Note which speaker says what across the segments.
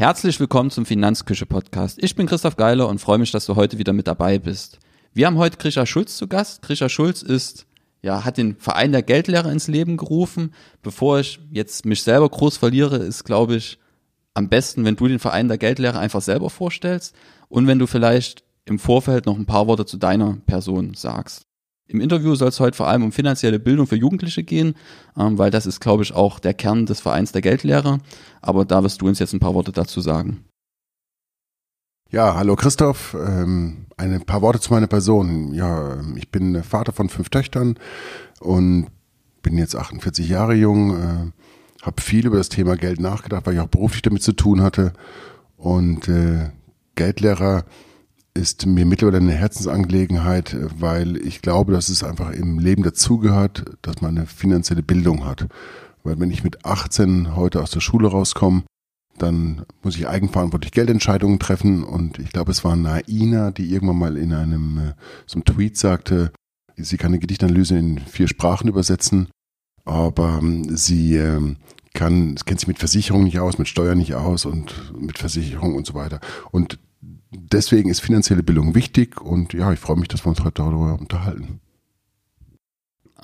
Speaker 1: Herzlich willkommen zum Finanzküche Podcast. Ich bin Christoph Geiler und freue mich, dass du heute wieder mit dabei bist. Wir haben heute Grisha Schulz zu Gast. Grisha Schulz ist, ja, hat den Verein der Geldlehrer ins Leben gerufen. Bevor ich jetzt mich selber groß verliere, ist, glaube ich, am besten, wenn du den Verein der Geldlehrer einfach selber vorstellst und wenn du vielleicht im Vorfeld noch ein paar Worte zu deiner Person sagst. Im Interview soll es heute vor allem um finanzielle Bildung für Jugendliche gehen, ähm, weil das ist, glaube ich, auch der Kern des Vereins der Geldlehrer. Aber da wirst du uns jetzt ein paar Worte dazu sagen.
Speaker 2: Ja, hallo Christoph. Ähm, ein paar Worte zu meiner Person. Ja, ich bin Vater von fünf Töchtern und bin jetzt 48 Jahre jung, äh, habe viel über das Thema Geld nachgedacht, weil ich auch beruflich damit zu tun hatte. Und äh, Geldlehrer ist mir mittlerweile eine Herzensangelegenheit, weil ich glaube, dass es einfach im Leben dazugehört, dass man eine finanzielle Bildung hat. Weil wenn ich mit 18 heute aus der Schule rauskomme, dann muss ich eigenverantwortlich Geldentscheidungen treffen. Und ich glaube, es war Naina, die irgendwann mal in einem äh, so einem Tweet sagte, sie kann eine Gedichtanalyse in vier Sprachen übersetzen, aber ähm, sie ähm, kann, kennt sich mit Versicherungen nicht aus, mit Steuern nicht aus und mit Versicherung und so weiter. Und deswegen ist finanzielle Bildung wichtig und ja, ich freue mich, dass wir uns heute darüber unterhalten.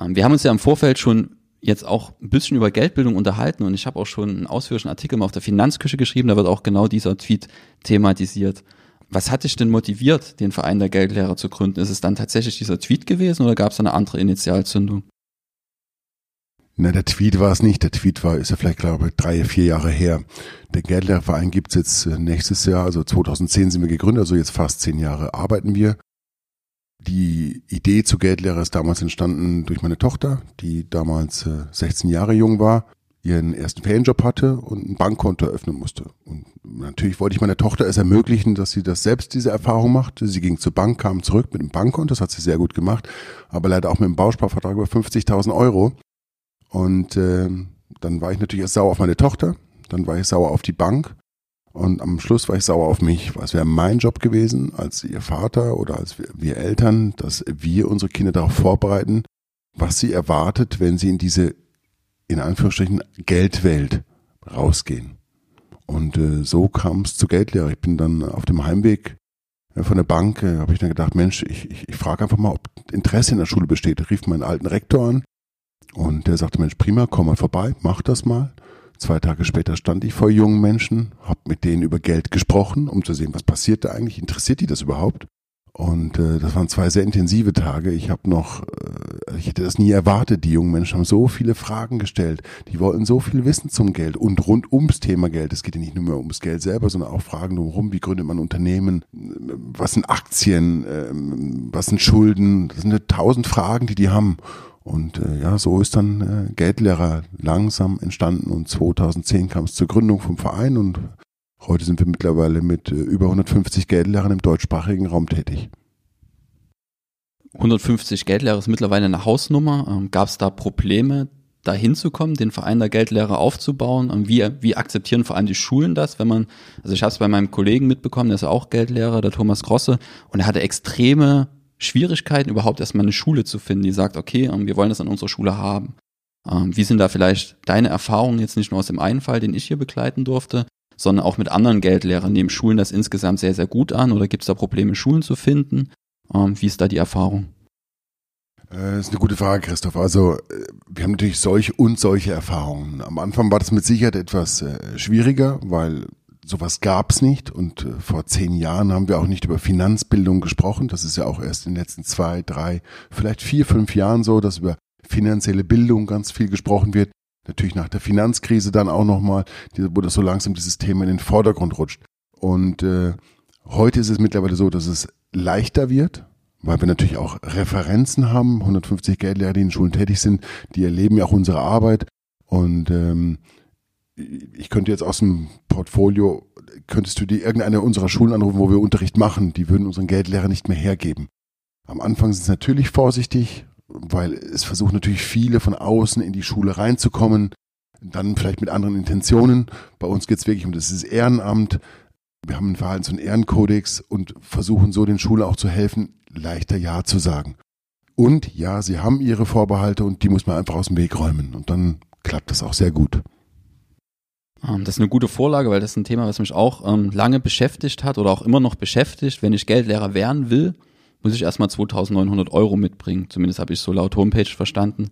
Speaker 1: Ähm, wir haben uns ja im Vorfeld schon jetzt auch ein bisschen über Geldbildung unterhalten und ich habe auch schon einen ausführlichen Artikel mal auf der Finanzküche geschrieben, da wird auch genau dieser Tweet thematisiert. Was hat dich denn motiviert, den Verein der Geldlehrer zu gründen? Ist es dann tatsächlich dieser Tweet gewesen oder gab es eine andere Initialzündung?
Speaker 2: Na, der Tweet war es nicht. Der Tweet war, ist ja vielleicht, glaube ich, drei, vier Jahre her. Der Geldlehrerverein gibt's jetzt äh, nächstes Jahr, also 2010 sind wir gegründet, also jetzt fast zehn Jahre arbeiten wir. Die Idee zu Geldlehrer ist damals entstanden durch meine Tochter, die damals 16 äh, Jahre jung war, ihren ersten Ferienjob hatte und ein Bankkonto eröffnen musste. Und natürlich wollte ich meiner Tochter es ermöglichen, dass sie das selbst diese Erfahrung macht. Sie ging zur Bank, kam zurück mit einem Bankkonto, das hat sie sehr gut gemacht, aber leider auch mit einem Bausparvertrag über 50.000 Euro. Und äh, dann war ich natürlich erst sauer auf meine Tochter, dann war ich sauer auf die Bank und am Schluss war ich sauer auf mich. Es wäre mein Job gewesen, als ihr Vater oder als wir, wir Eltern, dass wir unsere Kinder darauf vorbereiten, was sie erwartet, wenn sie in diese, in Anführungsstrichen, Geldwelt rausgehen. Und äh, so kam es zu Geldlehre. Ich bin dann auf dem Heimweg äh, von der Bank, äh, habe ich dann gedacht, Mensch, ich, ich, ich frage einfach mal, ob Interesse in der Schule besteht. Ich rief meinen alten Rektor an und der sagte, Mensch, prima, komm mal vorbei, mach das mal. Zwei Tage später stand ich vor jungen Menschen, habe mit denen über Geld gesprochen, um zu sehen, was passiert da eigentlich, interessiert die das überhaupt? Und äh, das waren zwei sehr intensive Tage. Ich habe noch, äh, ich hätte das nie erwartet. Die jungen Menschen haben so viele Fragen gestellt. Die wollten so viel wissen zum Geld und rund ums Thema Geld. Es geht ja nicht nur mehr ums Geld selber, sondern auch Fragen drumherum. Wie gründet man Unternehmen? Was sind Aktien? Äh, was sind Schulden? Das sind tausend Fragen, die die haben. Und äh, ja, so ist dann äh, Geldlehrer langsam entstanden und 2010 kam es zur Gründung vom Verein und heute sind wir mittlerweile mit äh, über 150 Geldlehrern im deutschsprachigen Raum tätig.
Speaker 1: 150 Geldlehrer ist mittlerweile eine Hausnummer. Ähm, Gab es da Probleme, da hinzukommen, den Verein der Geldlehrer aufzubauen? Ähm, wie, wie akzeptieren vor allem die Schulen das, wenn man, also ich habe es bei meinem Kollegen mitbekommen, der ist auch Geldlehrer, der Thomas Grosse, und er hatte extreme Schwierigkeiten, überhaupt erstmal eine Schule zu finden, die sagt, okay, ähm, wir wollen das an unserer Schule haben. Ähm, wie sind da vielleicht deine Erfahrungen jetzt nicht nur aus dem einen Fall, den ich hier begleiten durfte, sondern auch mit anderen Geldlehrern? Nehmen Schulen das insgesamt sehr, sehr gut an oder gibt es da Probleme, Schulen zu finden? Ähm, wie ist da die Erfahrung?
Speaker 2: Äh, das ist eine gute Frage, Christoph. Also, äh, wir haben natürlich solche und solche Erfahrungen. Am Anfang war das mit Sicherheit etwas äh, schwieriger, weil sowas gab's nicht und äh, vor zehn Jahren haben wir auch nicht über Finanzbildung gesprochen. Das ist ja auch erst in den letzten zwei, drei, vielleicht vier, fünf Jahren so, dass über finanzielle Bildung ganz viel gesprochen wird. Natürlich nach der Finanzkrise dann auch nochmal, wo das so langsam dieses Thema in den Vordergrund rutscht. Und äh, heute ist es mittlerweile so, dass es leichter wird, weil wir natürlich auch Referenzen haben, 150 Geldlehrer, die in Schulen tätig sind, die erleben ja auch unsere Arbeit. Und ähm, ich könnte jetzt aus dem Portfolio, könntest du dir irgendeine unserer Schulen anrufen, wo wir Unterricht machen, die würden unseren Geldlehrer nicht mehr hergeben. Am Anfang sind sie natürlich vorsichtig, weil es versuchen natürlich viele von außen in die Schule reinzukommen, dann vielleicht mit anderen Intentionen. Bei uns geht es wirklich um das Ehrenamt. Wir haben einen Verhaltens- und Ehrenkodex und versuchen so den Schulen auch zu helfen, leichter Ja zu sagen. Und ja, sie haben ihre Vorbehalte und die muss man einfach aus dem Weg räumen. Und dann klappt das auch sehr gut.
Speaker 1: Ähm, das ist eine gute Vorlage, weil das ist ein Thema, was mich auch ähm, lange beschäftigt hat oder auch immer noch beschäftigt. Wenn ich Geldlehrer werden will, muss ich erstmal 2900 Euro mitbringen. Zumindest habe ich so laut Homepage verstanden.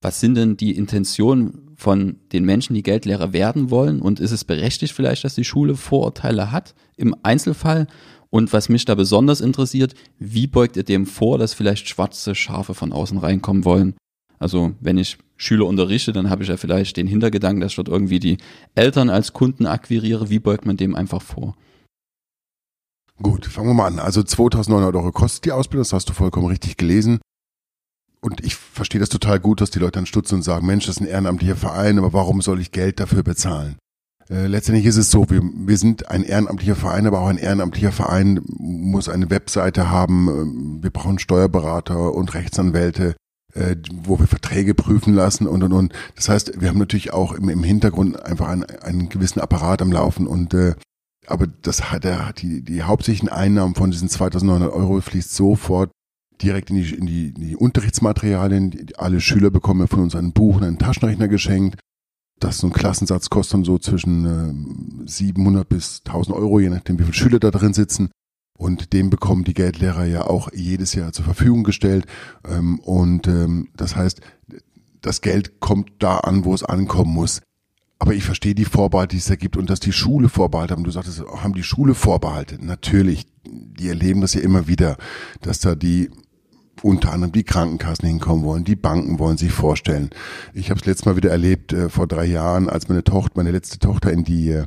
Speaker 1: Was sind denn die Intentionen von den Menschen, die Geldlehrer werden wollen? Und ist es berechtigt vielleicht, dass die Schule Vorurteile hat im Einzelfall? Und was mich da besonders interessiert, wie beugt ihr dem vor, dass vielleicht schwarze Schafe von außen reinkommen wollen? Also wenn ich Schüler unterrichte, dann habe ich ja vielleicht den Hintergedanken, dass ich dort irgendwie die Eltern als Kunden akquiriere. Wie beugt man dem einfach vor?
Speaker 2: Gut, fangen wir mal an. Also 2900 Euro kostet die Ausbildung, das hast du vollkommen richtig gelesen. Und ich verstehe das total gut, dass die Leute dann stutzen und sagen, Mensch, das ist ein ehrenamtlicher Verein, aber warum soll ich Geld dafür bezahlen? Äh, letztendlich ist es so, wir, wir sind ein ehrenamtlicher Verein, aber auch ein ehrenamtlicher Verein muss eine Webseite haben. Wir brauchen Steuerberater und Rechtsanwälte, äh, wo wir Verträge prüfen lassen und und und. Das heißt, wir haben natürlich auch im, im Hintergrund einfach einen, einen gewissen Apparat am Laufen und äh, aber das hat er die die hauptsächlichen Einnahmen von diesen 2.900 Euro fließt sofort direkt in die, in die, in die Unterrichtsmaterialien. Alle Schüler bekommen von uns ein Buch und einen Taschenrechner geschenkt. Das so ein Klassensatz kostet dann so zwischen äh, 700 bis 1000 Euro, je nachdem wie viele Schüler da drin sitzen. Und dem bekommen die Geldlehrer ja auch jedes Jahr zur Verfügung gestellt. Ähm, und ähm, das heißt, das Geld kommt da an, wo es ankommen muss. Aber ich verstehe die Vorbehalte, die es da gibt und dass die Schule Vorbehalte haben. Du sagtest, haben die Schule Vorbehalte? Natürlich, die erleben das ja immer wieder, dass da die unter anderem die Krankenkassen hinkommen wollen, die Banken wollen sich vorstellen. Ich habe es letztes Mal wieder erlebt äh, vor drei Jahren, als meine Tochter, meine letzte Tochter in die äh,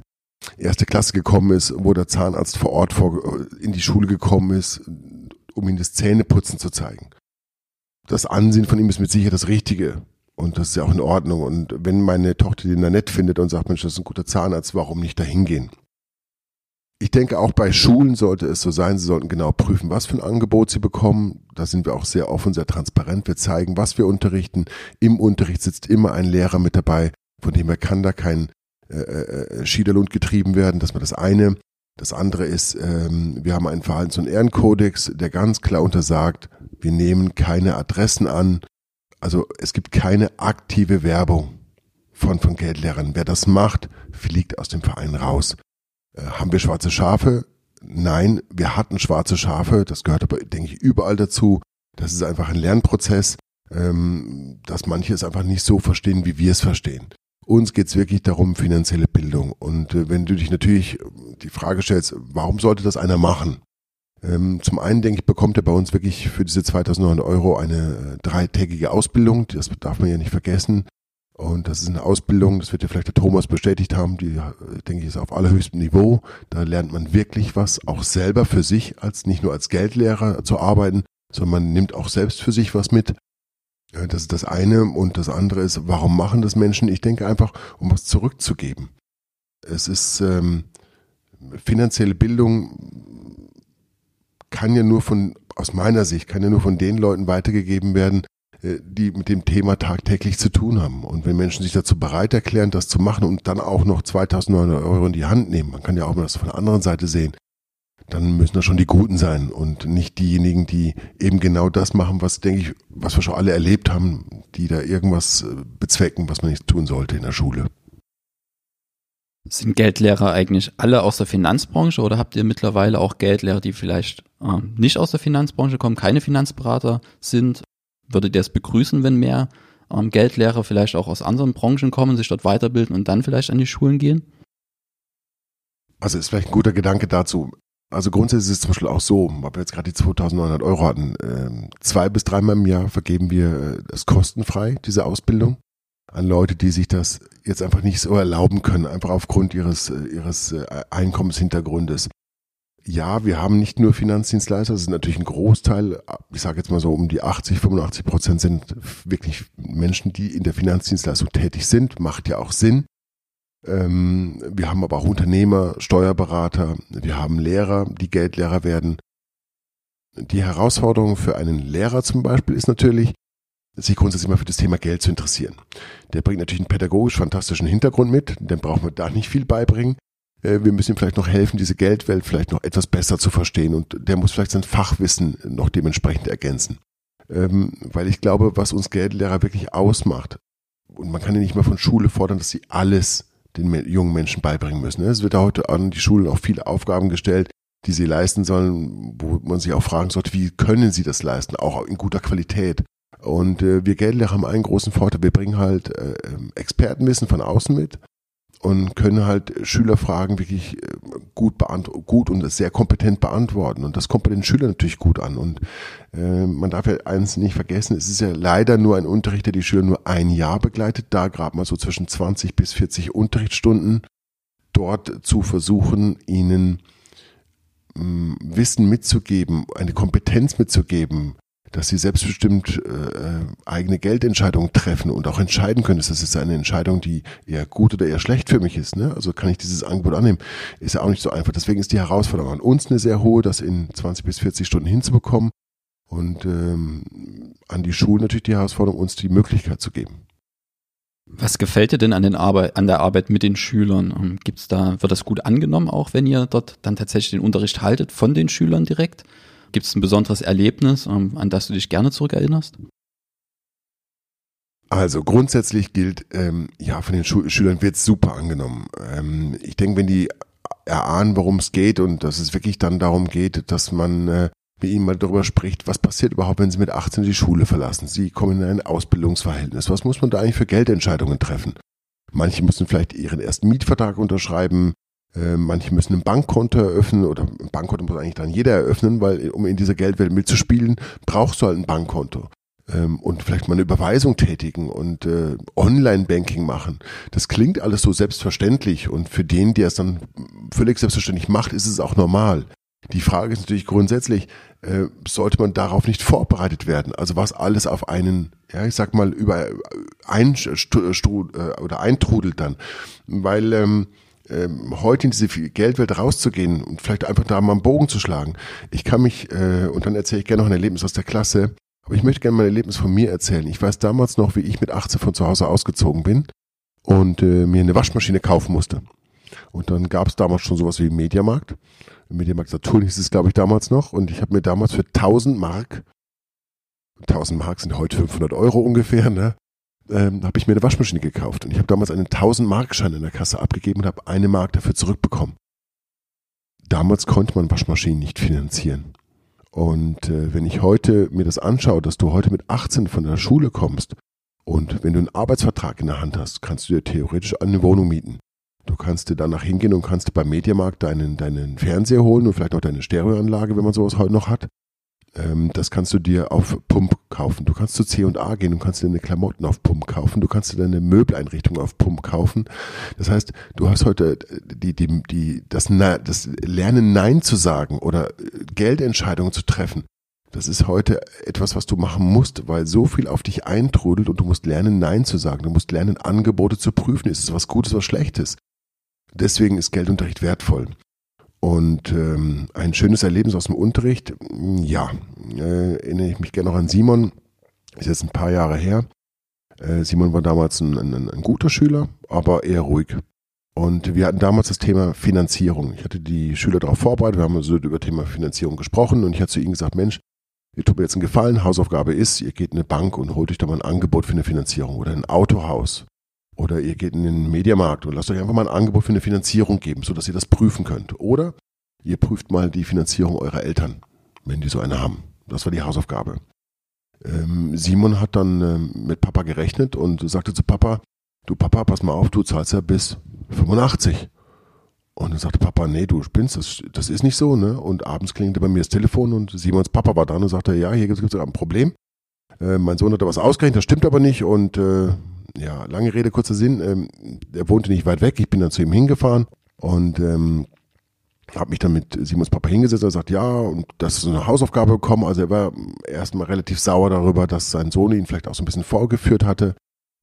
Speaker 2: erste Klasse gekommen ist, wo der Zahnarzt vor Ort vor, in die Schule gekommen ist, um ihm das Zähneputzen zu zeigen. Das Ansehen von ihm ist mit Sicherheit das Richtige. Und das ist ja auch in Ordnung. Und wenn meine Tochter den da nett findet und sagt, Mensch, das ist ein guter Zahnarzt, warum nicht da hingehen? Ich denke, auch bei Schulen sollte es so sein, sie sollten genau prüfen, was für ein Angebot sie bekommen. Da sind wir auch sehr offen, sehr transparent. Wir zeigen, was wir unterrichten. Im Unterricht sitzt immer ein Lehrer mit dabei, von dem er kann da kein äh, äh, Schiederlund getrieben werden. Das war das eine. Das andere ist, ähm, wir haben einen Verhaltens- und Ehrenkodex, der ganz klar untersagt, wir nehmen keine Adressen an. Also es gibt keine aktive Werbung von, von Geldlehrern. Wer das macht, fliegt aus dem Verein raus. Äh, haben wir schwarze Schafe? Nein, wir hatten schwarze Schafe. Das gehört aber, denke ich, überall dazu. Das ist einfach ein Lernprozess, ähm, dass manche es einfach nicht so verstehen, wie wir es verstehen. Uns geht's wirklich darum, finanzielle Bildung. Und äh, wenn du dich natürlich die Frage stellst, warum sollte das einer machen? Ähm, zum einen denke ich, bekommt er bei uns wirklich für diese 2900 Euro eine äh, dreitägige Ausbildung. Das darf man ja nicht vergessen. Und das ist eine Ausbildung, das wird ja vielleicht der Thomas bestätigt haben, die, denke ich, ist auf allerhöchstem Niveau. Da lernt man wirklich was, auch selber für sich, als nicht nur als Geldlehrer zu arbeiten, sondern man nimmt auch selbst für sich was mit. Das ist das eine. Und das andere ist, warum machen das Menschen? Ich denke einfach, um was zurückzugeben. Es ist ähm, finanzielle Bildung kann ja nur von, aus meiner Sicht, kann ja nur von den Leuten weitergegeben werden, äh, die mit dem Thema tagtäglich zu tun haben. Und wenn Menschen sich dazu bereit erklären, das zu machen und dann auch noch 2900 Euro in die Hand nehmen, man kann ja auch mal das von der anderen Seite sehen, dann müssen das schon die Guten sein und nicht diejenigen, die eben genau das machen, was, denke ich, was wir schon alle erlebt haben, die da irgendwas äh, bezwecken, was man nicht tun sollte in der Schule.
Speaker 1: Sind Geldlehrer eigentlich alle aus der Finanzbranche oder habt ihr mittlerweile auch Geldlehrer, die vielleicht äh, nicht aus der Finanzbranche kommen, keine Finanzberater sind Würdet ihr es begrüßen, wenn mehr ähm, Geldlehrer vielleicht auch aus anderen Branchen kommen, sich dort weiterbilden und dann vielleicht an die Schulen gehen?
Speaker 2: Also ist vielleicht ein guter Gedanke dazu. Also grundsätzlich ist es zum Beispiel auch so, weil wir jetzt gerade die 2900 Euro hatten, äh, zwei bis dreimal im Jahr vergeben wir es kostenfrei, diese Ausbildung, an Leute, die sich das jetzt einfach nicht so erlauben können, einfach aufgrund ihres, äh, ihres äh, Einkommenshintergrundes ja, wir haben nicht nur Finanzdienstleister, das ist natürlich ein Großteil, ich sage jetzt mal so um die 80, 85 Prozent sind wirklich Menschen, die in der Finanzdienstleistung tätig sind, macht ja auch Sinn. Ähm, wir haben aber auch Unternehmer, Steuerberater, wir haben Lehrer, die Geldlehrer werden. Die Herausforderung für einen Lehrer zum Beispiel ist natürlich, sich grundsätzlich mal für das Thema Geld zu interessieren. Der bringt natürlich einen pädagogisch fantastischen Hintergrund mit, dem brauchen wir da nicht viel beibringen. Äh, wir müssen ihm vielleicht noch helfen, diese Geldwelt vielleicht noch etwas besser zu verstehen und der muss vielleicht sein Fachwissen noch dementsprechend ergänzen. Ähm, weil ich glaube, was uns Geldlehrer wirklich ausmacht, und man kann ja nicht mal von Schule fordern, dass sie alles den jungen Menschen beibringen müssen. Es wird heute an die Schulen auch viele Aufgaben gestellt, die sie leisten sollen, wo man sich auch fragen sollte, wie können sie das leisten, auch in guter Qualität. Und äh, wir Geldlehrer haben einen großen Vorteil, wir bringen halt äh, ähm, Expertenwissen von außen mit und können halt Schülerfragen wirklich äh, gut, gut und sehr kompetent beantworten. Und das kommt bei den Schülern natürlich gut an. Und äh, man darf ja eins nicht vergessen, es ist ja leider nur ein Unterricht, der die Schüler nur ein Jahr begleitet, da gerade mal so zwischen 20 bis 40 Unterrichtsstunden dort zu versuchen, ihnen mh, Wissen mitzugeben, eine Kompetenz mitzugeben, dass sie selbstbestimmt äh, äh, eigene Geldentscheidungen treffen und auch entscheiden können. Das ist eine Entscheidung, die eher gut oder eher schlecht für mich ist. Ne? Also kann ich dieses Angebot annehmen, ist ja auch nicht so einfach. Deswegen ist die Herausforderung an uns eine sehr hohe, das in 20 bis 40 Stunden hinzubekommen und ähm, an die Schulen natürlich die Herausforderung, uns die Möglichkeit zu geben.
Speaker 1: Was gefällt dir denn an, den Arbeit, an der Arbeit mit den Schülern? Gibt's da, wird das gut angenommen, auch wenn ihr dort dann tatsächlich den Unterricht haltet von den Schülern direkt? Gibt es ein besonderes Erlebnis, ähm, an das du dich gerne zurückerinnerst?
Speaker 2: Also grundsätzlich gilt, ähm, ja, von den Schu Schülern wird super angenommen. Ähm, ich denke, wenn die erahnen, worum es geht und dass es wirklich dann darum geht, dass man äh, mit ihnen mal darüber spricht, was passiert überhaupt, wenn sie mit 18 die Schule verlassen. Sie kommen in ein Ausbildungsverhältnis. Was muss man da eigentlich für Geldentscheidungen treffen? Manche müssen vielleicht ihren ersten Mietvertrag unterschreiben, äh, manche müssen ein Bankkonto eröffnen oder ein Bankkonto muss eigentlich dann jeder eröffnen, weil um in dieser Geldwelt mitzuspielen, brauchst du halt ein Bankkonto. Ähm, und vielleicht mal eine Überweisung tätigen und äh, Online-Banking machen. Das klingt alles so selbstverständlich und für den, der es dann völlig selbstverständlich macht, ist es auch normal. Die Frage ist natürlich grundsätzlich, äh, sollte man darauf nicht vorbereitet werden? Also was alles auf einen, ja, ich sag mal, über ein, äh, oder eintrudelt dann. Weil ähm, ähm, heute in diese Geldwelt rauszugehen und vielleicht einfach da mal einen Bogen zu schlagen. Ich kann mich, äh, und dann erzähle ich gerne noch ein Erlebnis aus der Klasse, aber ich möchte gerne mal ein Erlebnis von mir erzählen. Ich weiß damals noch, wie ich mit 18 von zu Hause ausgezogen bin und äh, mir eine Waschmaschine kaufen musste. Und dann gab es damals schon sowas wie Mediamarkt. Mediamarkt Saturn hieß es, glaube ich, damals noch. Und ich habe mir damals für 1000 Mark, 1000 Mark sind heute 500 Euro ungefähr, ne, ähm, habe ich mir eine Waschmaschine gekauft und ich habe damals einen 1000 Mark Schein in der Kasse abgegeben und habe eine Mark dafür zurückbekommen. Damals konnte man Waschmaschinen nicht finanzieren. Und äh, wenn ich heute mir das anschaue, dass du heute mit 18 von der Schule kommst und wenn du einen Arbeitsvertrag in der Hand hast, kannst du dir theoretisch eine Wohnung mieten. Du kannst dir danach hingehen und kannst beim Mediamarkt deinen, deinen Fernseher holen und vielleicht noch deine Stereoanlage, wenn man sowas heute noch hat. Ähm, das kannst du dir auf Pump kaufen. Du kannst zu C&A gehen und kannst dir deine Klamotten auf Pump kaufen. Du kannst dir deine Möbeleinrichtung auf Pump kaufen. Das heißt, du hast heute die, die, die, das, das Lernen Nein zu sagen oder Geldentscheidungen zu treffen. Das ist heute etwas, was du machen musst, weil so viel auf dich eintrudelt und du musst lernen, Nein zu sagen. Du musst lernen, Angebote zu prüfen. Ist es was Gutes, was Schlechtes? Deswegen ist Geldunterricht wertvoll. Und ähm, ein schönes Erlebnis aus dem Unterricht, ja, äh, erinnere ich mich gerne noch an Simon, ist jetzt ein paar Jahre her. Äh, Simon war damals ein, ein, ein guter Schüler, aber eher ruhig. Und wir hatten damals das Thema Finanzierung. Ich hatte die Schüler darauf vorbereitet, wir haben also über Thema Finanzierung gesprochen und ich hatte zu ihnen gesagt, Mensch, ihr tut mir jetzt einen Gefallen, Hausaufgabe ist, ihr geht in eine Bank und holt euch da mal ein Angebot für eine Finanzierung oder ein Autohaus oder ihr geht in den Mediamarkt und lasst euch einfach mal ein Angebot für eine Finanzierung geben, sodass ihr das prüfen könnt. Oder ihr prüft mal die Finanzierung eurer Eltern, wenn die so eine haben. Das war die Hausaufgabe. Ähm, Simon hat dann ähm, mit Papa gerechnet und sagte zu Papa, du Papa, pass mal auf, du zahlst ja bis 85. Und dann sagte Papa, nee, du spinnst, das, das ist nicht so, ne? Und abends klingelte bei mir das Telefon und Simons Papa war dran und sagte, ja, hier gibt es ein Problem. Äh, mein Sohn hat da was ausgerechnet, das stimmt aber nicht und äh, ja, lange Rede, kurzer Sinn. Ähm, er wohnte nicht weit weg. Ich bin dann zu ihm hingefahren und ähm, habe mich dann mit Simons Papa hingesetzt und gesagt, ja, und das ist eine Hausaufgabe bekommen. Also er war erstmal relativ sauer darüber, dass sein Sohn ihn vielleicht auch so ein bisschen vorgeführt hatte.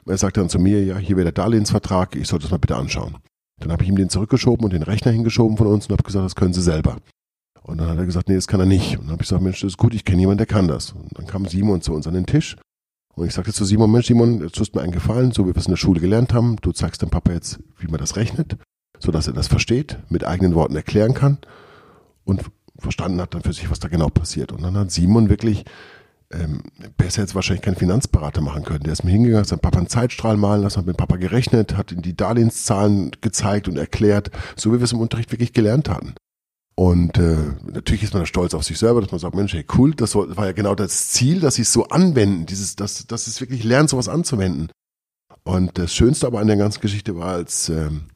Speaker 2: Er sagte dann zu mir, ja, hier wäre der Darlehensvertrag, ich sollte das mal bitte anschauen. Dann habe ich ihm den zurückgeschoben und den Rechner hingeschoben von uns und habe gesagt, das können Sie selber. Und dann hat er gesagt, nee, das kann er nicht. Und dann habe ich gesagt, Mensch, das ist gut, ich kenne jemanden, der kann das. Und dann kam Simon zu uns an den Tisch und ich sagte zu Simon, Mensch, Simon, jetzt tust mir einen Gefallen, so wie wir es in der Schule gelernt haben. Du zeigst dem Papa jetzt, wie man das rechnet, so dass er das versteht, mit eigenen Worten erklären kann und verstanden hat dann für sich, was da genau passiert. Und dann hat Simon wirklich ähm, besser jetzt wahrscheinlich keinen Finanzberater machen können. Der ist mir hingegangen, hat seinem Papa einen Zeitstrahl malen lassen, hat mit Papa gerechnet, hat ihm die Darlehenszahlen gezeigt und erklärt, so wie wir es im Unterricht wirklich gelernt hatten. Und äh, natürlich ist man da stolz auf sich selber, dass man sagt, Mensch, hey, cool, das war ja genau das Ziel, dass sie es so anwenden, dieses, dass, dass es wirklich lernt, sowas anzuwenden. Und das Schönste aber an der ganzen Geschichte war, als ähm,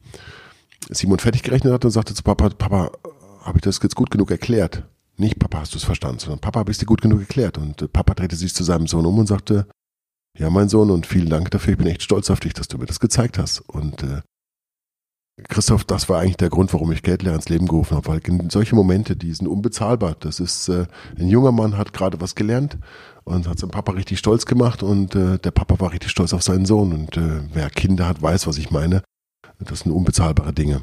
Speaker 2: Simon fertig gerechnet hat und sagte zu Papa, Papa, habe ich das jetzt gut genug erklärt? Nicht Papa, hast du es verstanden, sondern Papa, es dir gut genug erklärt? Und äh, Papa drehte sich zu seinem Sohn um und sagte, ja, mein Sohn, und vielen Dank dafür, ich bin echt stolz auf dich, dass du mir das gezeigt hast. Und äh, Christoph, das war eigentlich der Grund, warum ich Geldlehrer ins Leben gerufen habe, weil solche Momente, die sind unbezahlbar. Das ist, äh, ein junger Mann hat gerade was gelernt und hat seinen Papa richtig stolz gemacht und äh, der Papa war richtig stolz auf seinen Sohn. Und äh, wer Kinder hat, weiß, was ich meine. Das sind unbezahlbare Dinge.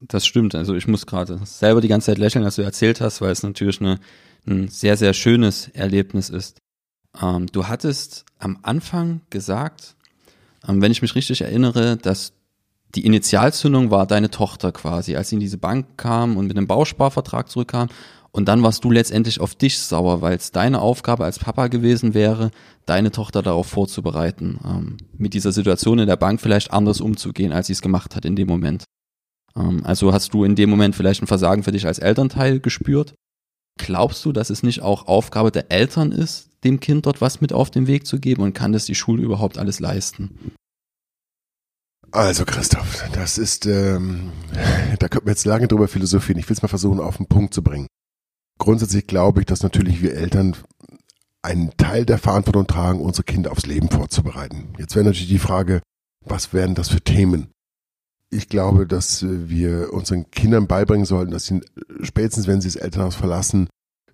Speaker 1: Das stimmt. Also ich muss gerade selber die ganze Zeit lächeln, als du erzählt hast, weil es natürlich eine, ein sehr, sehr schönes Erlebnis ist. Ähm, du hattest am Anfang gesagt, wenn ich mich richtig erinnere, dass die Initialzündung war deine Tochter quasi, als sie in diese Bank kam und mit einem Bausparvertrag zurückkam. Und dann warst du letztendlich auf dich sauer, weil es deine Aufgabe als Papa gewesen wäre, deine Tochter darauf vorzubereiten, ähm, mit dieser Situation in der Bank vielleicht anders umzugehen, als sie es gemacht hat in dem Moment. Ähm, also hast du in dem Moment vielleicht ein Versagen für dich als Elternteil gespürt? Glaubst du, dass es nicht auch Aufgabe der Eltern ist, dem Kind dort was mit auf den Weg zu geben und kann das die Schule überhaupt alles leisten?
Speaker 2: Also Christoph, das ist, ähm, da könnten wir jetzt lange drüber philosophieren. Ich will es mal versuchen, auf den Punkt zu bringen. Grundsätzlich glaube ich, dass natürlich wir Eltern einen Teil der Verantwortung tragen, unsere Kinder aufs Leben vorzubereiten. Jetzt wäre natürlich die Frage, was wären das für Themen? Ich glaube, dass wir unseren Kindern beibringen sollten, dass sie spätestens, wenn sie das Elternhaus verlassen,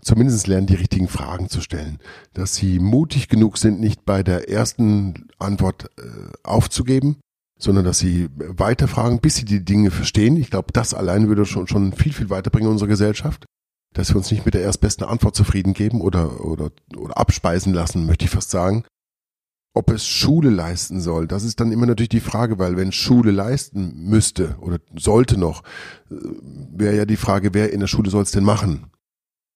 Speaker 2: zumindest lernen, die richtigen Fragen zu stellen. Dass sie mutig genug sind, nicht bei der ersten Antwort äh, aufzugeben, sondern dass sie weiterfragen, bis sie die Dinge verstehen. Ich glaube, das allein würde schon, schon viel, viel weiterbringen in unserer Gesellschaft. Dass wir uns nicht mit der erstbesten Antwort zufrieden geben oder, oder, oder abspeisen lassen, möchte ich fast sagen. Ob es Schule leisten soll, das ist dann immer natürlich die Frage, weil wenn Schule leisten müsste oder sollte noch, äh, wäre ja die Frage, wer in der Schule soll es denn machen?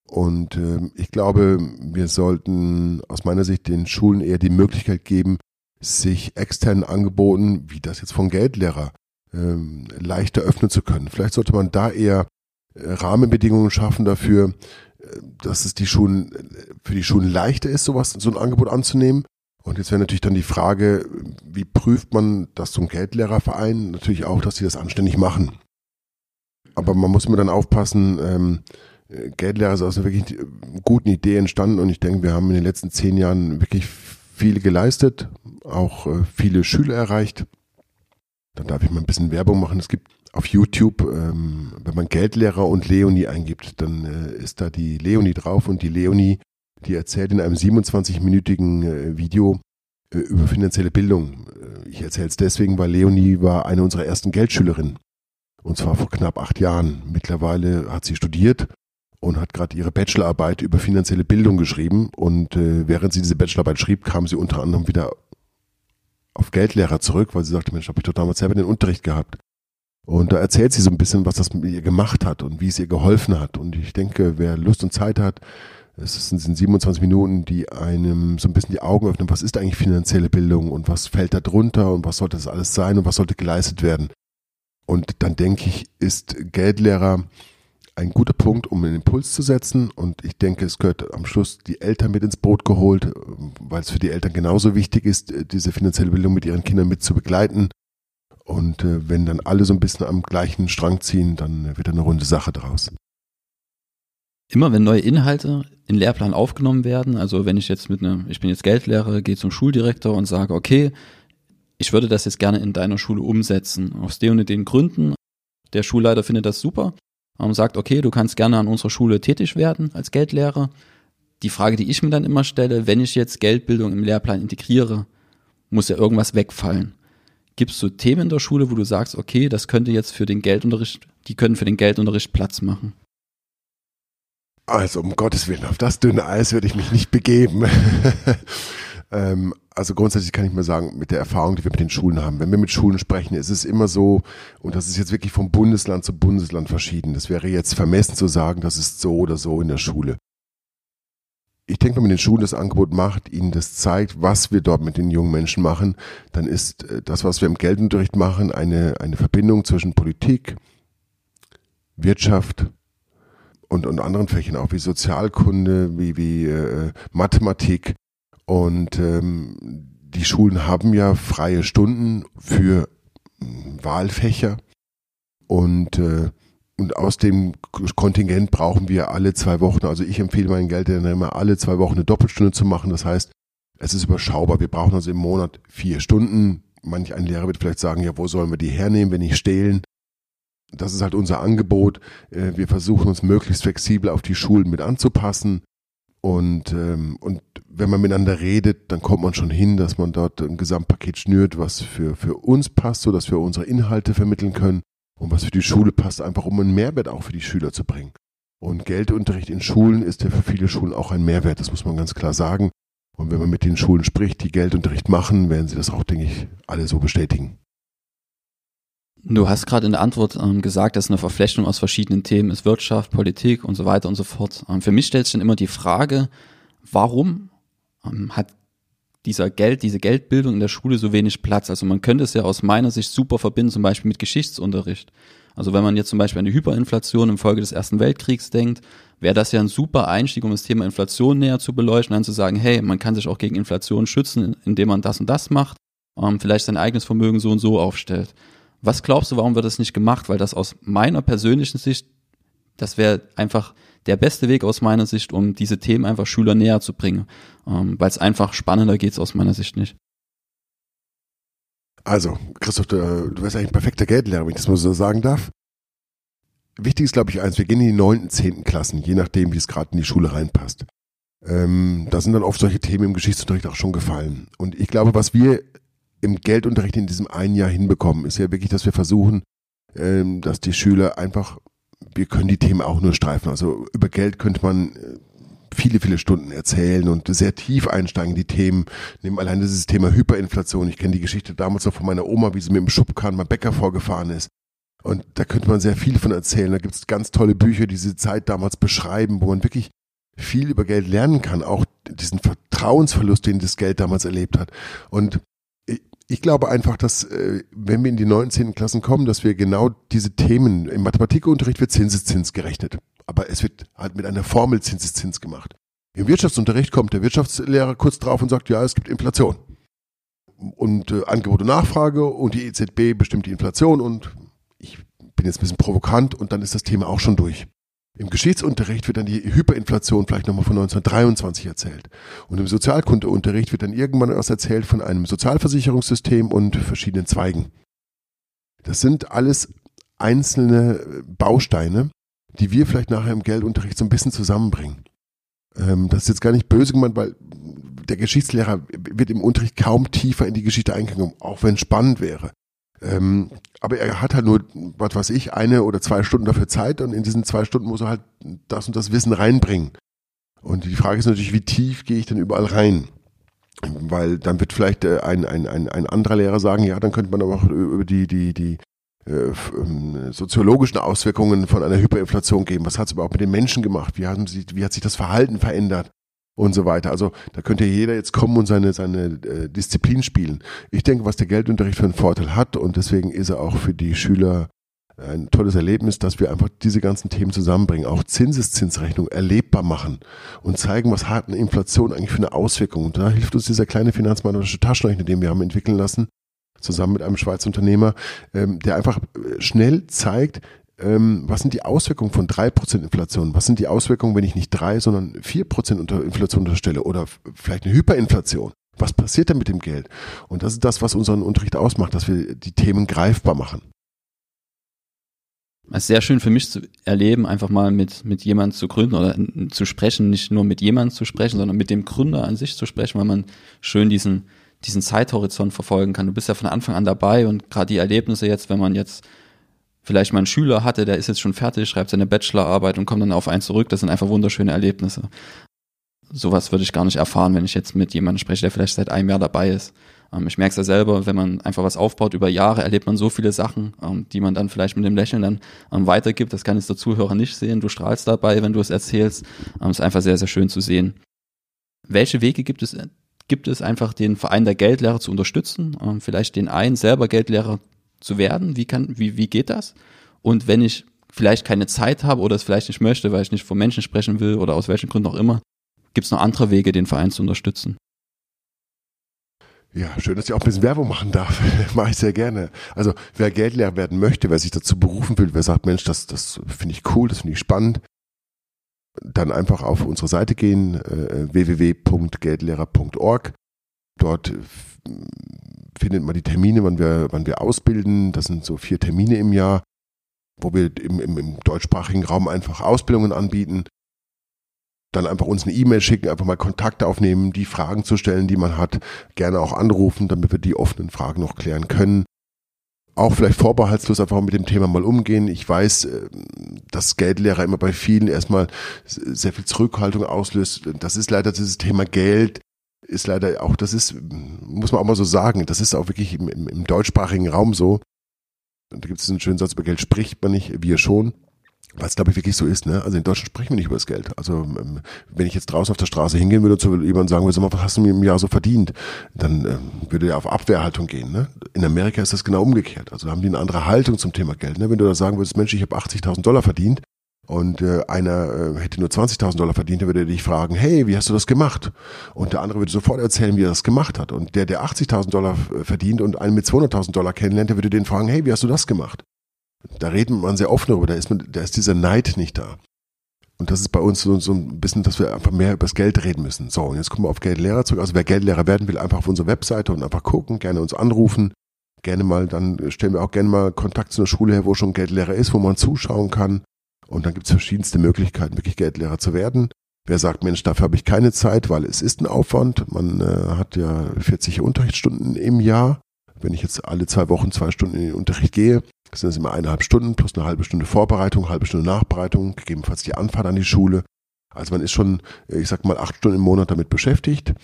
Speaker 2: Und äh, ich glaube, wir sollten aus meiner Sicht den Schulen eher die Möglichkeit geben, sich externen Angeboten, wie das jetzt von Geldlehrer, ähm, leichter öffnen zu können. Vielleicht sollte man da eher äh, Rahmenbedingungen schaffen dafür, äh, dass es die Schulen, für die Schulen leichter ist, sowas, so ein Angebot anzunehmen. Und jetzt wäre natürlich dann die Frage, wie prüft man das zum Geldlehrerverein? Natürlich auch, dass sie das anständig machen. Aber man muss immer dann aufpassen, ähm, Geldlehrer ist aus einer wirklich guten Idee entstanden und ich denke, wir haben in den letzten zehn Jahren wirklich viel geleistet, auch äh, viele Schüler erreicht. Dann darf ich mal ein bisschen Werbung machen. Es gibt auf YouTube, ähm, wenn man Geldlehrer und Leonie eingibt, dann äh, ist da die Leonie drauf und die Leonie, die erzählt in einem 27-minütigen äh, Video äh, über finanzielle Bildung. Äh, ich erzähle es deswegen, weil Leonie war eine unserer ersten Geldschülerinnen. Und zwar vor knapp acht Jahren. Mittlerweile hat sie studiert und hat gerade ihre Bachelorarbeit über finanzielle Bildung geschrieben. Und äh, während sie diese Bachelorarbeit schrieb, kam sie unter anderem wieder auf Geldlehrer zurück, weil sie sagte, Mensch, habe ich doch damals selber den Unterricht gehabt. Und da erzählt sie so ein bisschen, was das mit ihr gemacht hat und wie es ihr geholfen hat. Und ich denke, wer Lust und Zeit hat, es sind 27 Minuten, die einem so ein bisschen die Augen öffnen, was ist eigentlich finanzielle Bildung und was fällt da drunter und was sollte das alles sein und was sollte geleistet werden. Und dann denke ich, ist Geldlehrer ein guter Punkt, um einen Impuls zu setzen. Und ich denke, es gehört am Schluss die Eltern mit ins Boot geholt, weil es für die Eltern genauso wichtig ist, diese finanzielle Bildung mit ihren Kindern mit zu begleiten. Und äh, wenn dann alle so ein bisschen am gleichen Strang ziehen, dann wird da eine runde Sache draus.
Speaker 1: Immer wenn neue Inhalte in Lehrplan aufgenommen werden, also wenn ich jetzt mit einem, ich bin jetzt Geldlehrer, gehe zum Schuldirektor und sage, okay, ich würde das jetzt gerne in deiner Schule umsetzen, aus den und den Gründen. Der Schulleiter findet das super und sagt, okay, du kannst gerne an unserer Schule tätig werden als Geldlehrer. Die Frage, die ich mir dann immer stelle, wenn ich jetzt Geldbildung im Lehrplan integriere, muss ja irgendwas wegfallen. Gibst du Themen in der Schule, wo du sagst, okay, das könnte jetzt für den Geldunterricht, die können für den Geldunterricht Platz machen?
Speaker 2: Also um Gottes Willen, auf das dünne Eis würde ich mich nicht begeben. ähm, also grundsätzlich kann ich mal sagen, mit der Erfahrung, die wir mit den Schulen haben, wenn wir mit Schulen sprechen, ist es immer so, und das ist jetzt wirklich vom Bundesland zu Bundesland verschieden. Das wäre jetzt vermessen zu sagen, das ist so oder so in der Schule. ich denke, wenn man den Schulen das Angebot macht, ihnen das zeigt, was wir dort mit den jungen Menschen machen, dann ist äh, das, was wir im Geldunterricht machen, eine, eine Verbindung zwischen Politik, Wirtschaft und, und anderen Fächern auch wie Sozialkunde, wie, wie äh, Mathematik. Und ähm, die Schulen haben ja freie Stunden für hm, Wahlfächer und äh, und aus dem Kontingent brauchen wir alle zwei Wochen, also ich empfehle meinen Geldern immer alle zwei Wochen eine Doppelstunde zu machen. Das heißt, es ist überschaubar. Wir brauchen also im Monat vier Stunden. Manch ein Lehrer wird vielleicht sagen, ja, wo sollen wir die hernehmen, wenn nicht stehlen? Das ist halt unser Angebot. Äh, wir versuchen uns möglichst flexibel auf die Schulen mit anzupassen. Und, ähm, und wenn man miteinander redet, dann kommt man schon hin, dass man dort ein Gesamtpaket schnürt, was für, für uns passt, so dass wir unsere Inhalte vermitteln können und was für die Schule passt, einfach um einen Mehrwert auch für die Schüler zu bringen. Und Geldunterricht in Schulen ist ja für viele Schulen auch ein Mehrwert, das muss man ganz klar sagen. Und wenn man mit den Schulen spricht, die Geldunterricht machen, werden sie das auch, denke ich, alle so bestätigen.
Speaker 1: Du hast gerade in der Antwort ähm, gesagt, dass eine Verflechtung aus verschiedenen Themen ist, Wirtschaft, Politik und so weiter und so fort. Ähm, für mich stellt sich dann immer die Frage, warum ähm, hat dieser Geld, diese Geldbildung in der Schule so wenig Platz. Also man könnte es ja aus meiner Sicht super verbinden, zum Beispiel mit Geschichtsunterricht. Also wenn man jetzt zum Beispiel an die Hyperinflation im Folge des Ersten Weltkriegs denkt, wäre das ja ein super Einstieg, um das Thema Inflation näher zu beleuchten, dann zu sagen, hey, man kann sich auch gegen Inflation schützen, indem man das und das macht, ähm, vielleicht sein eigenes Vermögen so und so aufstellt. Was glaubst du, warum wird das nicht gemacht? Weil das aus meiner persönlichen Sicht, das wäre einfach der beste Weg aus meiner Sicht, um diese Themen einfach Schüler näher zu bringen. Ähm, Weil es einfach spannender geht aus meiner Sicht nicht.
Speaker 2: Also, Christoph, du, du wärst eigentlich ein perfekter Geldlehrer, wenn ich das mal so sagen darf. Wichtig ist, glaube ich, eins, wir gehen in die neunten, zehnten Klassen, je nachdem, wie es gerade in die Schule reinpasst. Ähm, da sind dann oft solche Themen im Geschichtsunterricht auch schon gefallen. Und ich glaube, was wir im Geldunterricht in diesem einen Jahr hinbekommen, ist ja wirklich, dass wir versuchen, ähm, dass die Schüler einfach wir können die Themen auch nur streifen. Also über Geld könnte man äh, viele, viele Stunden erzählen und sehr tief einsteigen, die Themen. Nehmen allein dieses Thema Hyperinflation. Ich kenne die Geschichte damals noch von meiner Oma, wie sie mit dem Schubkarren beim Bäcker vorgefahren ist. Und da könnte man sehr viel von erzählen. Da gibt es ganz tolle Bücher, die diese Zeit damals beschreiben, wo man wirklich viel über Geld lernen kann. Auch diesen Vertrauensverlust, den das Geld damals erlebt hat. Und ich glaube einfach, dass äh, wenn wir in die 19. Klassen kommen, dass wir genau diese Themen, im Mathematikunterricht wird Zinseszins gerechnet, aber es wird halt mit einer Formel Zinseszins gemacht. Im Wirtschaftsunterricht kommt der Wirtschaftslehrer kurz drauf und sagt, ja, es gibt Inflation. Und äh, Angebot und Nachfrage und die EZB bestimmt die Inflation und ich bin jetzt ein bisschen provokant und dann ist das Thema auch schon durch. Im Geschichtsunterricht wird dann die Hyperinflation vielleicht nochmal von 1923 erzählt. Und im Sozialkundeunterricht wird dann irgendwann was erzählt von einem Sozialversicherungssystem und verschiedenen Zweigen. Das sind alles einzelne Bausteine, die wir vielleicht nachher im Geldunterricht so ein bisschen zusammenbringen. Ähm, das ist jetzt gar nicht böse gemeint, weil der Geschichtslehrer wird im Unterricht kaum tiefer in die Geschichte eingegangen, auch wenn es spannend wäre. Ähm, aber er hat halt nur, was weiß ich, eine oder zwei Stunden dafür Zeit und in diesen zwei Stunden muss er halt das und das Wissen reinbringen. Und die Frage ist natürlich, wie tief gehe ich denn überall rein? Weil dann wird vielleicht äh, ein, ein, ein, ein anderer Lehrer sagen, ja, dann könnte man aber auch über die, die, die äh, ähm, soziologischen Auswirkungen von einer Hyperinflation geben. Was hat es überhaupt mit den Menschen gemacht? Wie, haben sie, wie hat sich das Verhalten verändert? Und so weiter. Also da könnte jeder jetzt kommen und seine, seine äh, Disziplin spielen. Ich denke, was der Geldunterricht für einen Vorteil hat und deswegen ist er auch für die Schüler ein tolles Erlebnis, dass wir einfach diese ganzen Themen zusammenbringen, auch Zinseszinsrechnung erlebbar machen und zeigen, was hat eine Inflation eigentlich für eine Auswirkung. Und da hilft uns dieser kleine finanzmathematische Taschenrechner, den wir haben entwickeln lassen, zusammen mit einem Schweizer Unternehmer, ähm, der einfach äh, schnell zeigt, ähm, was sind die Auswirkungen von drei Prozent Inflation? Was sind die Auswirkungen, wenn ich nicht drei, sondern vier Prozent unter Inflation unterstelle oder vielleicht eine Hyperinflation? Was passiert denn mit dem Geld? Und das ist das, was unseren Unterricht ausmacht, dass wir die Themen greifbar machen.
Speaker 1: Es ist sehr schön für mich zu erleben, einfach mal mit, mit jemandem zu gründen oder zu sprechen, nicht nur mit jemandem zu sprechen, sondern mit dem Gründer an sich zu sprechen, weil man schön diesen, diesen Zeithorizont verfolgen kann. Du bist ja von Anfang an dabei und gerade die Erlebnisse jetzt, wenn man jetzt vielleicht mal einen Schüler hatte, der ist jetzt schon fertig, schreibt seine Bachelorarbeit und kommt dann auf einen zurück. Das sind einfach wunderschöne Erlebnisse. Sowas würde ich gar nicht erfahren, wenn ich jetzt mit jemandem spreche, der vielleicht seit einem Jahr dabei ist. Ähm, ich merke es ja selber, wenn man einfach was aufbaut über Jahre, erlebt man so viele Sachen, ähm, die man dann vielleicht mit dem Lächeln dann ähm, weitergibt. Das kann jetzt der Zuhörer nicht sehen. Du strahlst dabei, wenn du es erzählst. Es ist einfach sehr, sehr schön zu sehen. welche Wege gibt es, gibt es einfach den Verein der Geldlehrer zu unterstützen, vielleicht den einen selber Geldlehrer zu werden? Wie kann, wie, wie geht das? Und wenn ich vielleicht keine Zeit habe oder es vielleicht nicht möchte, weil ich nicht von Menschen sprechen will oder aus welchen Gründen auch immer, gibt es noch andere Wege, den Verein zu unterstützen?
Speaker 2: Ja, schön, dass ich auch ein bisschen Werbung machen darf. Mache ich sehr gerne. Also wer Geldlehrer werden möchte, wer sich dazu berufen will, wer sagt, Mensch, das, das finde ich cool, das finde ich spannend, dann einfach auf unsere Seite gehen, äh, www.geldlehrer.org. Dort findet man die Termine, wann wir, wann wir ausbilden. Das sind so vier Termine im Jahr, wo wir im, im, im deutschsprachigen Raum einfach Ausbildungen anbieten. Dann einfach uns eine E-Mail schicken, einfach mal Kontakte aufnehmen, die Fragen zu stellen, die man hat. Gerne auch anrufen, damit wir die offenen Fragen noch klären können auch vielleicht vorbehaltslos einfach mit dem Thema mal umgehen. Ich weiß, äh, dass Geldlehrer immer bei vielen erstmal sehr viel Zurückhaltung auslöst. Das ist leider dieses Thema Geld ist leider auch, das ist, muss man auch mal so sagen, das ist auch wirklich im, im, im deutschsprachigen Raum so. Da gibt es einen schönen Satz, über Geld spricht man nicht, wir schon. Was glaube ich wirklich so ist, ne? Also in Deutschland sprechen wir nicht über das Geld. Also ähm, wenn ich jetzt draußen auf der Straße hingehen würde und zu jemandem sagen würde, was hast du mir im Jahr so verdient, dann ähm, würde er auf Abwehrhaltung gehen. Ne? In Amerika ist das genau umgekehrt. Also da haben die eine andere Haltung zum Thema Geld. Ne? Wenn du da sagen würdest, Mensch, ich habe 80.000 Dollar verdient und äh, einer äh, hätte nur 20.000 Dollar verdient, dann würde er dich fragen, hey, wie hast du das gemacht? Und der andere würde sofort erzählen, wie er das gemacht hat. Und der, der 80.000 Dollar äh, verdient und einen mit 200.000 Dollar kennenlernt, der würde den fragen, hey, wie hast du das gemacht? Da redet man sehr offen darüber, da ist, man, da ist dieser Neid nicht da. Und das ist bei uns so, so ein bisschen, dass wir einfach mehr über das Geld reden müssen. So, und jetzt kommen wir auf Geldlehrer zurück. Also wer Geldlehrer werden will, einfach auf unsere Webseite und einfach gucken, gerne uns anrufen. Gerne mal, dann stellen wir auch gerne mal Kontakt zu einer Schule her, wo schon Geldlehrer ist, wo man zuschauen kann. Und dann gibt es verschiedenste Möglichkeiten, wirklich Geldlehrer zu werden. Wer sagt, Mensch, dafür habe ich keine Zeit, weil es ist ein Aufwand. Man äh, hat ja 40 Unterrichtsstunden im Jahr. Wenn ich jetzt alle zwei Wochen zwei Stunden in den Unterricht gehe, sind das immer eineinhalb Stunden plus eine halbe Stunde Vorbereitung, halbe Stunde Nachbereitung, gegebenenfalls die Anfahrt an die Schule. Also man ist schon, ich sag mal, acht Stunden im Monat damit beschäftigt.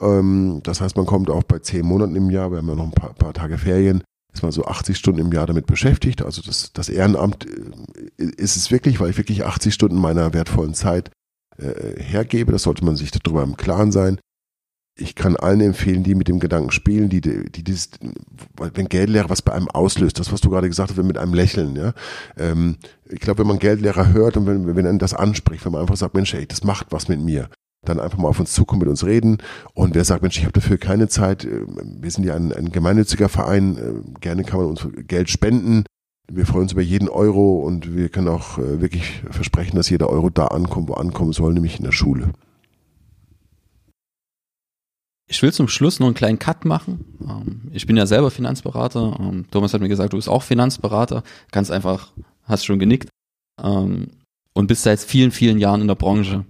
Speaker 2: Ähm, das heißt, man kommt auch bei zehn Monaten im Jahr, wir haben ja noch ein paar, paar Tage Ferien, ist man so 80 Stunden im Jahr damit beschäftigt. Also das, das Ehrenamt äh, ist es wirklich, weil ich wirklich 80 Stunden meiner wertvollen Zeit äh, hergebe. Das sollte man sich darüber im Klaren sein ich kann allen empfehlen, die mit dem Gedanken spielen, die, die, die dieses, wenn Geldlehrer was bei einem auslöst, das, was du gerade gesagt hast, mit einem Lächeln, ja. Ähm, ich glaube, wenn man Geldlehrer hört und wenn, wenn einen das anspricht, wenn man einfach sagt, Mensch, ey, das macht was mit mir, dann einfach mal auf uns zukommen, mit uns reden. Und wer sagt, Mensch, ich habe dafür keine Zeit, äh, wir sind ja ein, ein gemeinnütziger Verein, äh, gerne kann man uns Geld spenden. Wir freuen uns über jeden Euro und wir können auch äh, wirklich versprechen, dass jeder Euro da ankommt, wo ankommen soll, nämlich in der Schule.
Speaker 1: Ich will zum Schluss noch einen kleinen Cut machen. Ähm, ich bin ja selber Finanzberater. Ähm, Thomas hat mir gesagt, du bist auch Finanzberater. Ganz einfach, hast schon genickt. Ähm, und bist seit vielen, vielen Jahren in der Branche.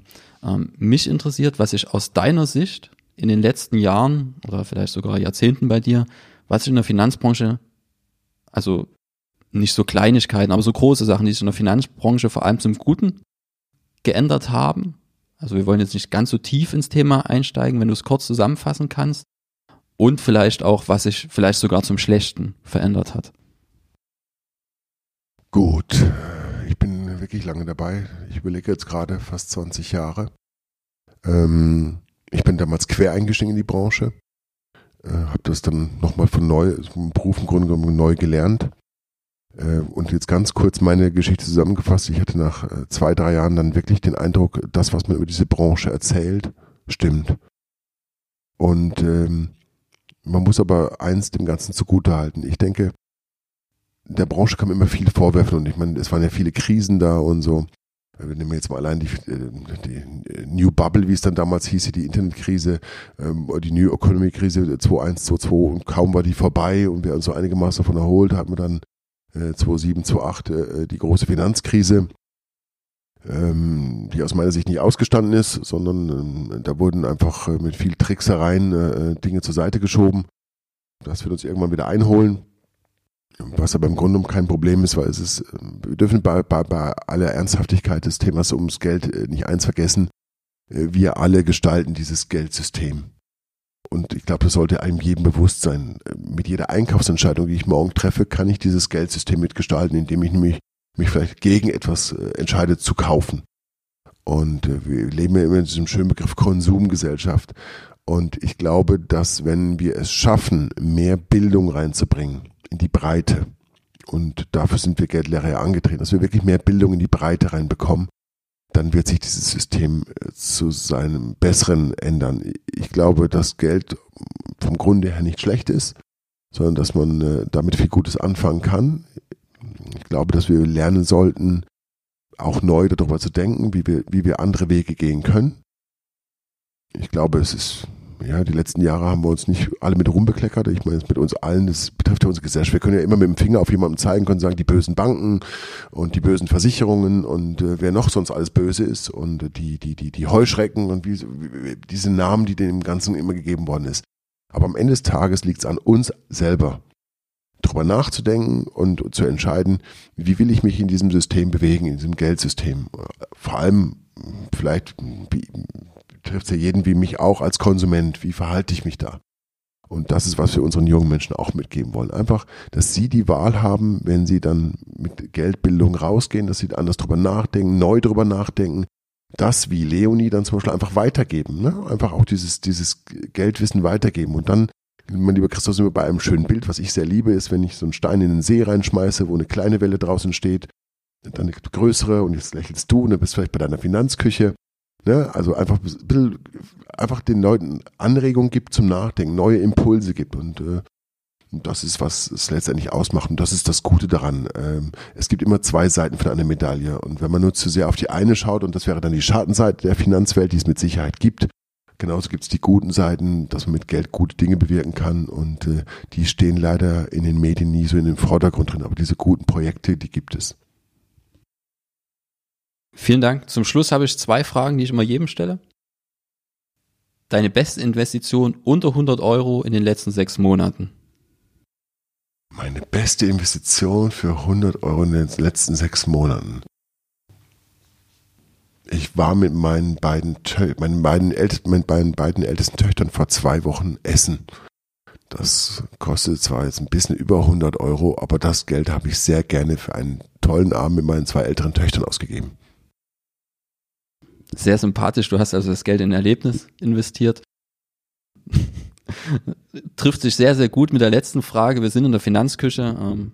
Speaker 1: Mich interessiert, was sich aus deiner Sicht in den letzten Jahren oder vielleicht sogar Jahrzehnten bei dir, was sich in der Finanzbranche, also nicht so Kleinigkeiten, aber so große Sachen, die sich in der Finanzbranche vor allem zum Guten geändert haben also wir wollen jetzt nicht ganz so tief ins Thema einsteigen, wenn du es kurz zusammenfassen kannst. Und vielleicht auch, was sich vielleicht sogar zum Schlechten verändert hat.
Speaker 2: Gut, wirklich lange dabei. Ich überlege jetzt gerade fast 20 Jahre. Ähm, ich bin damals quer eingestiegen in die Branche, äh, habe das dann nochmal von neu, vom Beruf im Grunde genommen neu gelernt. Äh, und jetzt ganz kurz meine Geschichte zusammengefasst. Ich hatte nach äh, zwei, drei Jahren dann wirklich den Eindruck, das, was man über diese Branche erzählt, stimmt. Und ähm, man muss aber eins dem Ganzen zugutehalten. Ich denke, der Branche kam immer viel vorwerfen und ich meine, es waren ja viele Krisen da und so. Wir nehmen jetzt mal allein die, äh, die New Bubble, wie es dann damals hieß, die Internetkrise, ähm, die New Economy Krise 2122 und kaum war die vorbei und wir uns so einigermaßen davon erholt, hatten wir dann 2007, 2008 äh, die große Finanzkrise, ähm, die aus meiner Sicht nicht ausgestanden ist, sondern ähm, da wurden einfach äh, mit viel Tricksereien äh, Dinge zur Seite geschoben. Das wird uns irgendwann wieder einholen. Was aber im Grunde genommen kein Problem ist, weil es ist, wir dürfen bei, bei, bei aller Ernsthaftigkeit des Themas ums Geld nicht eins vergessen. Wir alle gestalten dieses Geldsystem. Und ich glaube, das sollte einem jedem bewusst sein. Mit jeder Einkaufsentscheidung, die ich morgen treffe, kann ich dieses Geldsystem mitgestalten, indem ich nämlich mich vielleicht gegen etwas äh, entscheide zu kaufen. Und äh, wir leben ja immer in diesem schönen Begriff Konsumgesellschaft. Und ich glaube, dass wenn wir es schaffen, mehr Bildung reinzubringen in die Breite, und dafür sind wir Geldlehrer ja angetreten, dass wir wirklich mehr Bildung in die Breite reinbekommen, dann wird sich dieses System äh, zu seinem Besseren ändern. Ich glaube, dass Geld vom Grunde her nicht schlecht ist, sondern dass man äh, damit viel Gutes anfangen kann. Ich glaube, dass wir lernen sollten, auch neu darüber zu denken, wie wir, wie wir andere Wege gehen können. Ich glaube, es ist ja, die letzten Jahre haben wir uns nicht alle mit rumbekleckert. Ich meine, mit uns allen, das betrifft ja unsere Gesellschaft. Wir können ja immer mit dem Finger auf jemanden zeigen, können sagen, die bösen Banken und die bösen Versicherungen und äh, wer noch sonst alles böse ist und die, die, die, die Heuschrecken und wie, wie, diese Namen, die dem Ganzen immer gegeben worden ist. Aber am Ende des Tages liegt es an uns selber, darüber nachzudenken und zu entscheiden, wie will ich mich in diesem System bewegen, in diesem Geldsystem. Vor allem vielleicht trifft ja jeden wie mich auch als Konsument. Wie verhalte ich mich da? Und das ist, was wir unseren jungen Menschen auch mitgeben wollen. Einfach, dass sie die Wahl haben, wenn sie dann mit Geldbildung rausgehen, dass sie anders drüber nachdenken, neu drüber nachdenken, das wie Leonie dann zum Beispiel einfach weitergeben. Ne? Einfach auch dieses, dieses Geldwissen weitergeben. Und dann, mein lieber Christoph, sind wir bei einem schönen Bild, was ich sehr liebe, ist, wenn ich so einen Stein in den See reinschmeiße, wo eine kleine Welle draußen steht, dann eine größere und jetzt lächelst du und dann bist du vielleicht bei deiner Finanzküche Ne? Also einfach einfach den Leuten Anregungen gibt zum Nachdenken, neue Impulse gibt und äh, das ist, was es letztendlich ausmacht. Und das ist das Gute daran. Ähm, es gibt immer zwei Seiten von einer Medaille. Und wenn man nur zu sehr auf die eine schaut, und das wäre dann die Schattenseite der Finanzwelt, die es mit Sicherheit gibt, genauso gibt es die guten Seiten, dass man mit Geld gute Dinge bewirken kann. Und äh, die stehen leider in den Medien nie so in den Vordergrund drin. Aber diese guten Projekte, die gibt es.
Speaker 1: Vielen Dank. Zum Schluss habe ich zwei Fragen, die ich immer jedem stelle. Deine beste Investition unter 100 Euro in den letzten sechs Monaten?
Speaker 2: Meine beste Investition für 100 Euro in den letzten sechs Monaten. Ich war mit meinen beiden, meinen beiden, meinen beiden, beiden ältesten Töchtern vor zwei Wochen essen. Das kostet zwar jetzt ein bisschen über 100 Euro, aber das Geld habe ich sehr gerne für einen tollen Abend mit meinen zwei älteren Töchtern ausgegeben
Speaker 1: sehr sympathisch. Du hast also das Geld in Erlebnis investiert. Trifft sich sehr, sehr gut mit der letzten Frage. Wir sind in der Finanzküche. Ähm,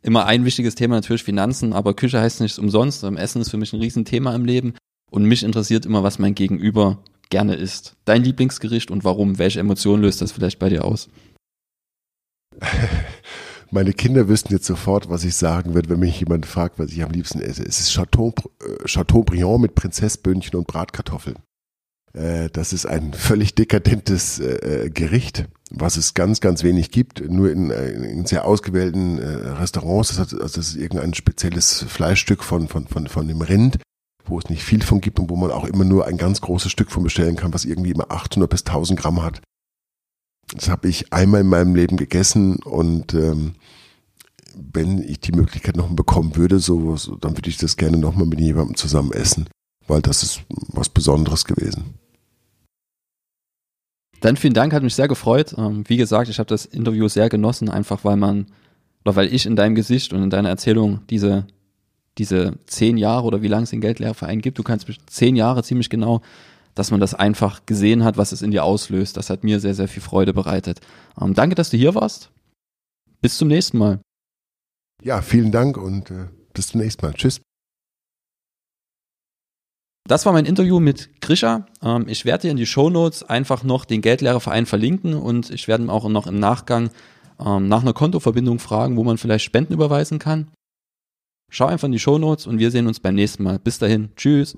Speaker 1: immer ein wichtiges Thema natürlich Finanzen, aber Küche heißt nichts umsonst. Ähm, Essen ist für mich ein Riesenthema im Leben. Und mich interessiert immer, was mein Gegenüber gerne isst. Dein Lieblingsgericht und warum? Welche Emotionen löst das vielleicht bei dir aus?
Speaker 2: Meine Kinder wüssten jetzt sofort, was ich sagen würde, wenn mich jemand fragt, was ich am liebsten esse. Es ist Chateau, äh, Chateaubriand mit Prinzessböhnchen und Bratkartoffeln. Äh, das ist ein völlig dekadentes äh, Gericht, was es ganz, ganz wenig gibt, nur in, in sehr ausgewählten Restaurants. Das, hat, also das ist irgendein spezielles Fleischstück von, von, von, von dem Rind, wo es nicht viel von gibt und wo man auch immer nur ein ganz großes Stück von bestellen kann, was irgendwie immer 800 bis 1000 Gramm hat. Das habe ich einmal in meinem Leben gegessen und ähm, wenn ich die Möglichkeit noch bekommen würde, so, so dann würde ich das gerne nochmal mit jemandem zusammen essen, weil das ist was Besonderes gewesen.
Speaker 1: Dann vielen Dank, hat mich sehr gefreut. Ähm, wie gesagt, ich habe das Interview sehr genossen, einfach weil man, oder weil ich in deinem Gesicht und in deiner Erzählung diese, diese zehn Jahre oder wie lange es den Geldlehrverein gibt, du kannst zehn Jahre ziemlich genau dass man das einfach gesehen hat, was es in dir auslöst. Das hat mir sehr, sehr viel Freude bereitet. Ähm, danke, dass du hier warst. Bis zum nächsten Mal.
Speaker 2: Ja, vielen Dank und äh, bis zum nächsten Mal. Tschüss.
Speaker 1: Das war mein Interview mit Grisha. Ähm, ich werde dir in die Show Notes einfach noch den Geldlehrerverein verlinken und ich werde auch noch im Nachgang ähm, nach einer Kontoverbindung fragen, wo man vielleicht Spenden überweisen kann. Schau einfach in die Show Notes und wir sehen uns beim nächsten Mal. Bis dahin. Tschüss.